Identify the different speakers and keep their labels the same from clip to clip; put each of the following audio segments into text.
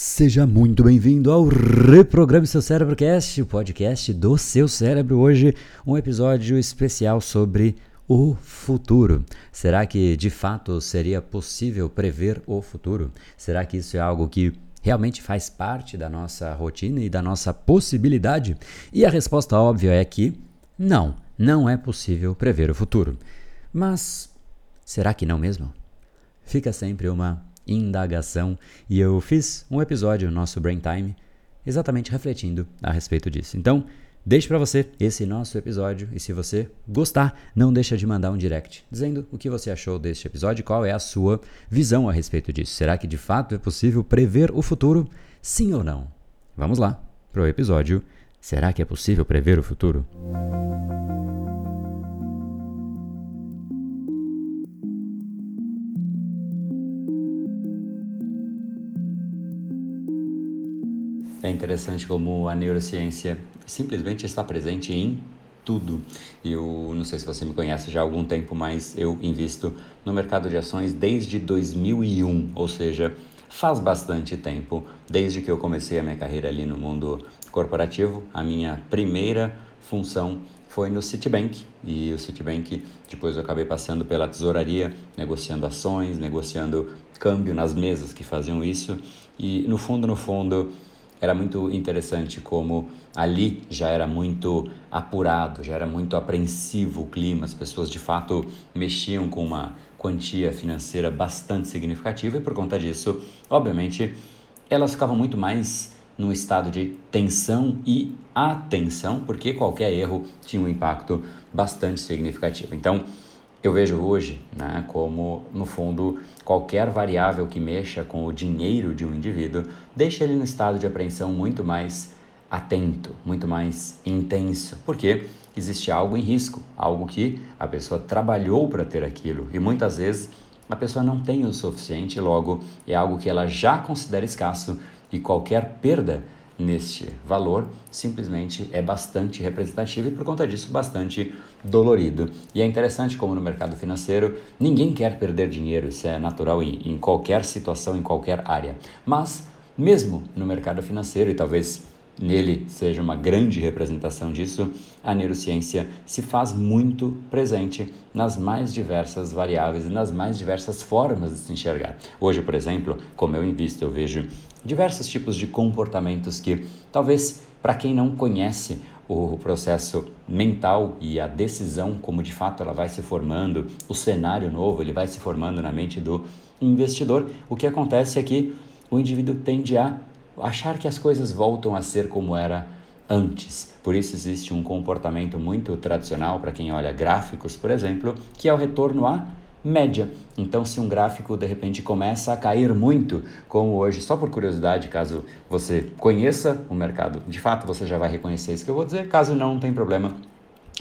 Speaker 1: Seja muito bem-vindo ao Reprograme Seu Cérebro Cast, o podcast do seu cérebro. Hoje, um episódio especial sobre o futuro. Será que de fato seria possível prever o futuro? Será que isso é algo que realmente faz parte da nossa rotina e da nossa possibilidade? E a resposta óbvia é que não, não é possível prever o futuro. Mas será que não mesmo? Fica sempre uma indagação e eu fiz um episódio no nosso Brain Time exatamente refletindo a respeito disso. Então, deixo para você esse nosso episódio e se você gostar, não deixa de mandar um direct dizendo o que você achou deste episódio qual é a sua visão a respeito disso. Será que de fato é possível prever o futuro? Sim ou não? Vamos lá para o episódio. Será que é possível prever o futuro? É interessante como a neurociência simplesmente está presente em tudo. Eu não sei se você me conhece já há algum tempo, mas eu invisto no mercado de ações desde 2001, ou seja, faz bastante tempo, desde que eu comecei a minha carreira ali no mundo corporativo. A minha primeira função foi no Citibank e o Citibank depois eu acabei passando pela tesouraria, negociando ações, negociando câmbio nas mesas que faziam isso e no fundo, no fundo, era muito interessante como ali já era muito apurado, já era muito apreensivo o clima, as pessoas de fato mexiam com uma quantia financeira bastante significativa e por conta disso, obviamente, elas ficavam muito mais num estado de tensão e atenção, porque qualquer erro tinha um impacto bastante significativo. Então, eu vejo hoje né, como, no fundo, qualquer variável que mexa com o dinheiro de um indivíduo deixa ele no estado de apreensão muito mais atento, muito mais intenso, porque existe algo em risco, algo que a pessoa trabalhou para ter aquilo e muitas vezes a pessoa não tem o suficiente, logo é algo que ela já considera escasso e qualquer perda neste valor simplesmente é bastante representativo e por conta disso bastante dolorido. E é interessante como no mercado financeiro ninguém quer perder dinheiro, isso é natural em, em qualquer situação, em qualquer área. Mas mesmo no mercado financeiro, e talvez nele seja uma grande representação disso, a neurociência se faz muito presente nas mais diversas variáveis e nas mais diversas formas de se enxergar. Hoje, por exemplo, como eu invisto, eu vejo diversos tipos de comportamentos que talvez para quem não conhece o processo mental e a decisão, como de fato ela vai se formando, o cenário novo, ele vai se formando na mente do investidor, o que acontece é que o indivíduo tende a achar que as coisas voltam a ser como era antes. Por isso existe um comportamento muito tradicional para quem olha gráficos, por exemplo, que é o retorno à média. Então, se um gráfico de repente começa a cair muito, como hoje, só por curiosidade, caso você conheça o mercado, de fato você já vai reconhecer isso que eu vou dizer, caso não, não tem problema,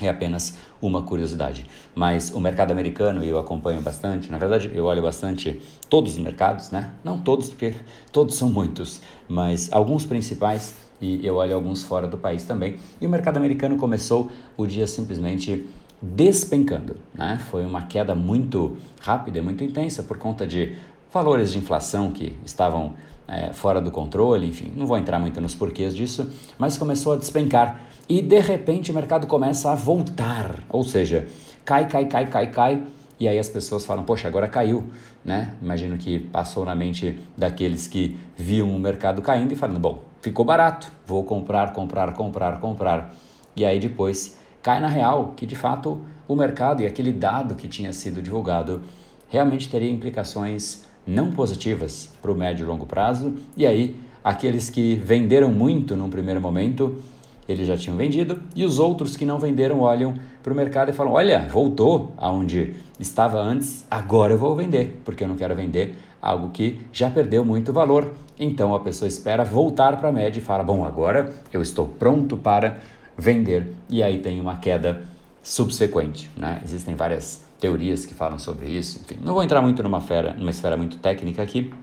Speaker 1: é apenas uma curiosidade. Mas o mercado americano eu acompanho bastante, na verdade eu olho bastante todos os mercados, né? Não todos, porque todos são muitos, mas alguns principais e eu olho alguns fora do país também. E o mercado americano começou o dia simplesmente despencando. Né? Foi uma queda muito rápida e muito intensa por conta de valores de inflação que estavam é, fora do controle, enfim, não vou entrar muito nos porquês disso, mas começou a despencar e de repente o mercado começa a voltar, ou seja, cai, cai, cai, cai, cai, e aí as pessoas falam, poxa, agora caiu, né? Imagino que passou na mente daqueles que viam o mercado caindo e falando, bom, ficou barato, vou comprar, comprar, comprar, comprar. E aí depois cai na real que de fato o mercado e aquele dado que tinha sido divulgado realmente teria implicações não positivas para o médio e longo prazo, e aí aqueles que venderam muito num primeiro momento, eles já tinham vendido, e os outros que não venderam olham para o mercado e falam: Olha, voltou aonde estava antes, agora eu vou vender, porque eu não quero vender algo que já perdeu muito valor. Então a pessoa espera voltar para a média e fala: Bom, agora eu estou pronto para vender, e aí tem uma queda subsequente. Né? Existem várias teorias que falam sobre isso, enfim, não vou entrar muito numa, numa esfera muito técnica aqui,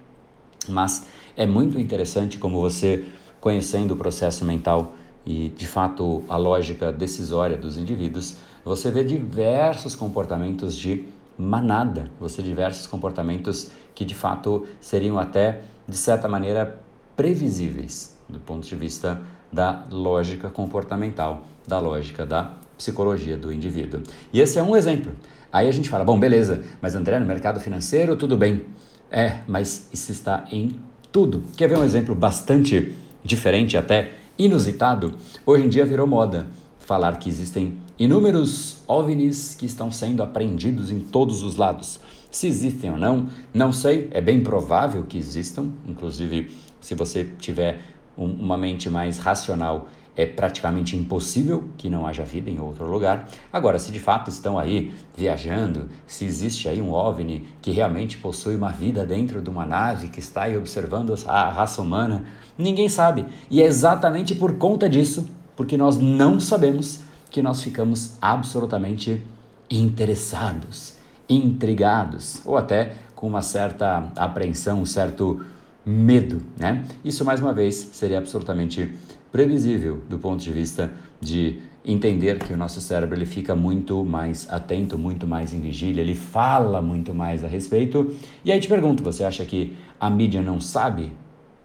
Speaker 1: mas é muito interessante como você, conhecendo o processo mental e de fato a lógica decisória dos indivíduos, você vê diversos comportamentos de manada, você vê diversos comportamentos que de fato seriam até, de certa maneira, previsíveis do ponto de vista da lógica comportamental, da lógica da psicologia do indivíduo. E esse é um exemplo. Aí a gente fala, bom, beleza, mas André, no mercado financeiro tudo bem. É, mas isso está em tudo. Quer ver um exemplo bastante diferente, até inusitado? Hoje em dia virou moda falar que existem inúmeros OVNIs que estão sendo apreendidos em todos os lados. Se existem ou não, não sei, é bem provável que existam, inclusive se você tiver um, uma mente mais racional, é praticamente impossível que não haja vida em outro lugar. Agora, se de fato estão aí viajando, se existe aí um OVNI que realmente possui uma vida dentro de uma nave que está aí observando a raça humana, ninguém sabe. E é exatamente por conta disso, porque nós não sabemos, que nós ficamos absolutamente interessados, intrigados, ou até com uma certa apreensão, um certo medo, né? Isso mais uma vez seria absolutamente previsível do ponto de vista de entender que o nosso cérebro ele fica muito mais atento, muito mais em vigília, ele fala muito mais a respeito. E aí te pergunto, você acha que a mídia não sabe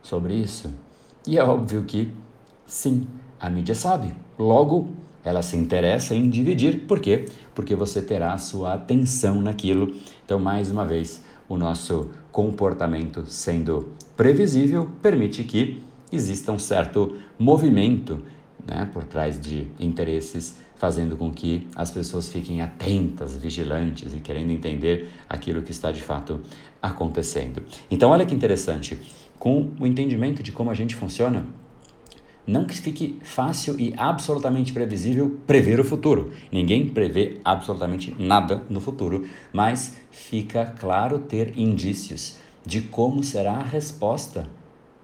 Speaker 1: sobre isso? E é óbvio que sim, a mídia sabe. Logo, ela se interessa em dividir. Por quê? Porque você terá sua atenção naquilo. Então, mais uma vez, o nosso comportamento sendo previsível permite que exista um certo movimento né, por trás de interesses, fazendo com que as pessoas fiquem atentas, vigilantes e querendo entender aquilo que está de fato acontecendo. Então, olha que interessante, com o entendimento de como a gente funciona, não que fique fácil e absolutamente previsível prever o futuro. Ninguém prevê absolutamente nada no futuro, mas fica claro ter indícios de como será a resposta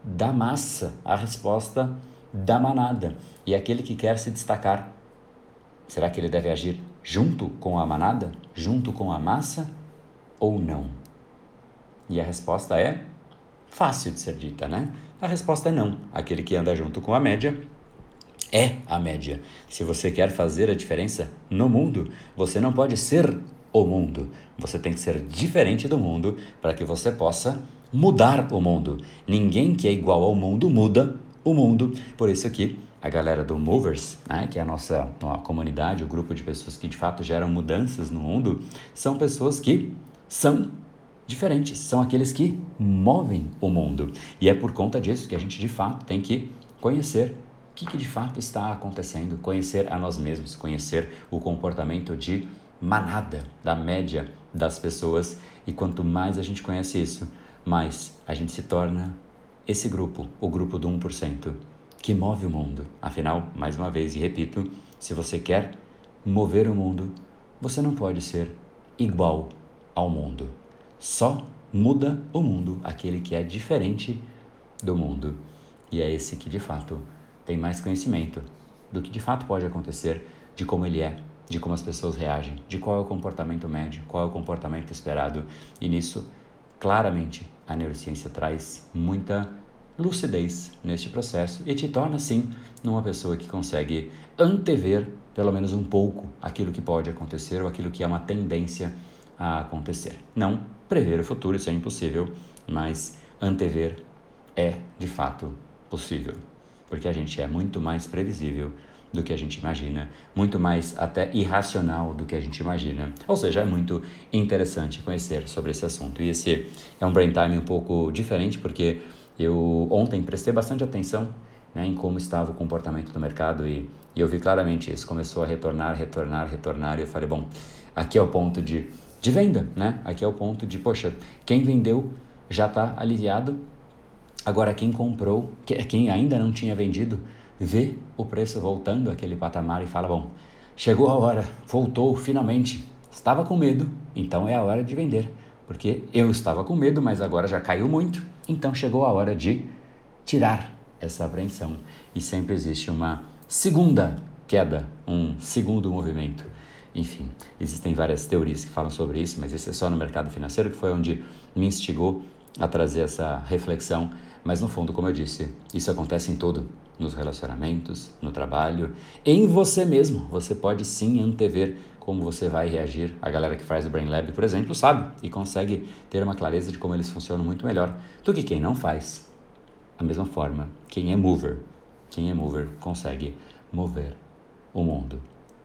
Speaker 1: da massa, a resposta da manada. E aquele que quer se destacar, será que ele deve agir junto com a manada, junto com a massa ou não? E a resposta é fácil de ser dita, né? A resposta é não. Aquele que anda junto com a média é a média. Se você quer fazer a diferença no mundo, você não pode ser o mundo. Você tem que ser diferente do mundo para que você possa mudar o mundo. Ninguém que é igual ao mundo muda o mundo. Por isso que a galera do Movers, né, que é a nossa a comunidade, o grupo de pessoas que de fato geram mudanças no mundo, são pessoas que são diferentes, são aqueles que movem o mundo. E é por conta disso que a gente de fato tem que conhecer o que, que de fato está acontecendo, conhecer a nós mesmos, conhecer o comportamento de manada, da média das pessoas. E quanto mais a gente conhece isso, mais a gente se torna esse grupo, o grupo do 1%, que move o mundo. Afinal, mais uma vez e repito, se você quer mover o mundo, você não pode ser igual ao mundo. Só muda o mundo aquele que é diferente do mundo. E é esse que de fato tem mais conhecimento do que de fato pode acontecer, de como ele é, de como as pessoas reagem, de qual é o comportamento médio, qual é o comportamento esperado. E nisso, claramente, a neurociência traz muita lucidez neste processo e te torna, sim, numa pessoa que consegue antever, pelo menos um pouco, aquilo que pode acontecer ou aquilo que é uma tendência a acontecer. Não prever o futuro, isso é impossível, mas antever é de fato possível, porque a gente é muito mais previsível do que a gente imagina, muito mais até irracional do que a gente imagina. Ou seja, é muito interessante conhecer sobre esse assunto. E esse é um brain time um pouco diferente, porque eu ontem prestei bastante atenção né, em como estava o comportamento do mercado e, e eu vi claramente isso. Começou a retornar, retornar, retornar, e eu falei, bom, aqui é o ponto de de venda, né? Aqui é o ponto de, poxa, quem vendeu já está aliviado, agora quem comprou, quem ainda não tinha vendido, vê o preço voltando àquele patamar e fala, bom, chegou a hora, voltou finalmente, estava com medo, então é a hora de vender, porque eu estava com medo, mas agora já caiu muito, então chegou a hora de tirar essa apreensão e sempre existe uma segunda queda, um segundo movimento. Enfim, existem várias teorias que falam sobre isso, mas esse é só no mercado financeiro, que foi onde me instigou a trazer essa reflexão. Mas no fundo, como eu disse, isso acontece em tudo, nos relacionamentos, no trabalho, em você mesmo. Você pode sim antever como você vai reagir. A galera que faz o Brain Lab, por exemplo, sabe e consegue ter uma clareza de como eles funcionam muito melhor do que quem não faz. a mesma forma, quem é mover, quem é mover consegue mover o mundo.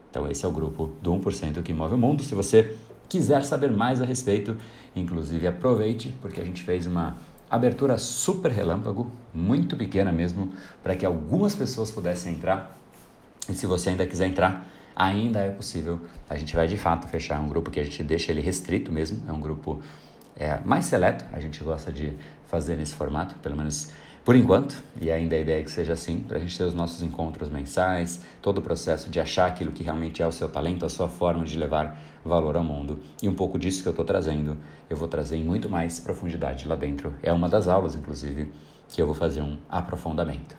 Speaker 1: Então esse é o grupo do 1% que move o mundo. Se você quiser saber mais a respeito, inclusive aproveite, porque a gente fez uma abertura super relâmpago, muito pequena mesmo, para que algumas pessoas pudessem entrar. E se você ainda quiser entrar, ainda é possível. A gente vai de fato fechar um grupo que a gente deixa ele restrito mesmo, é um grupo é, mais seleto, a gente gosta de fazer nesse formato, pelo menos por enquanto, e ainda a ideia é que seja assim, para a gente ter os nossos encontros mensais, todo o processo de achar aquilo que realmente é o seu talento, a sua forma de levar valor ao mundo. E um pouco disso que eu estou trazendo, eu vou trazer em muito mais profundidade lá dentro. É uma das aulas, inclusive, que eu vou fazer um aprofundamento.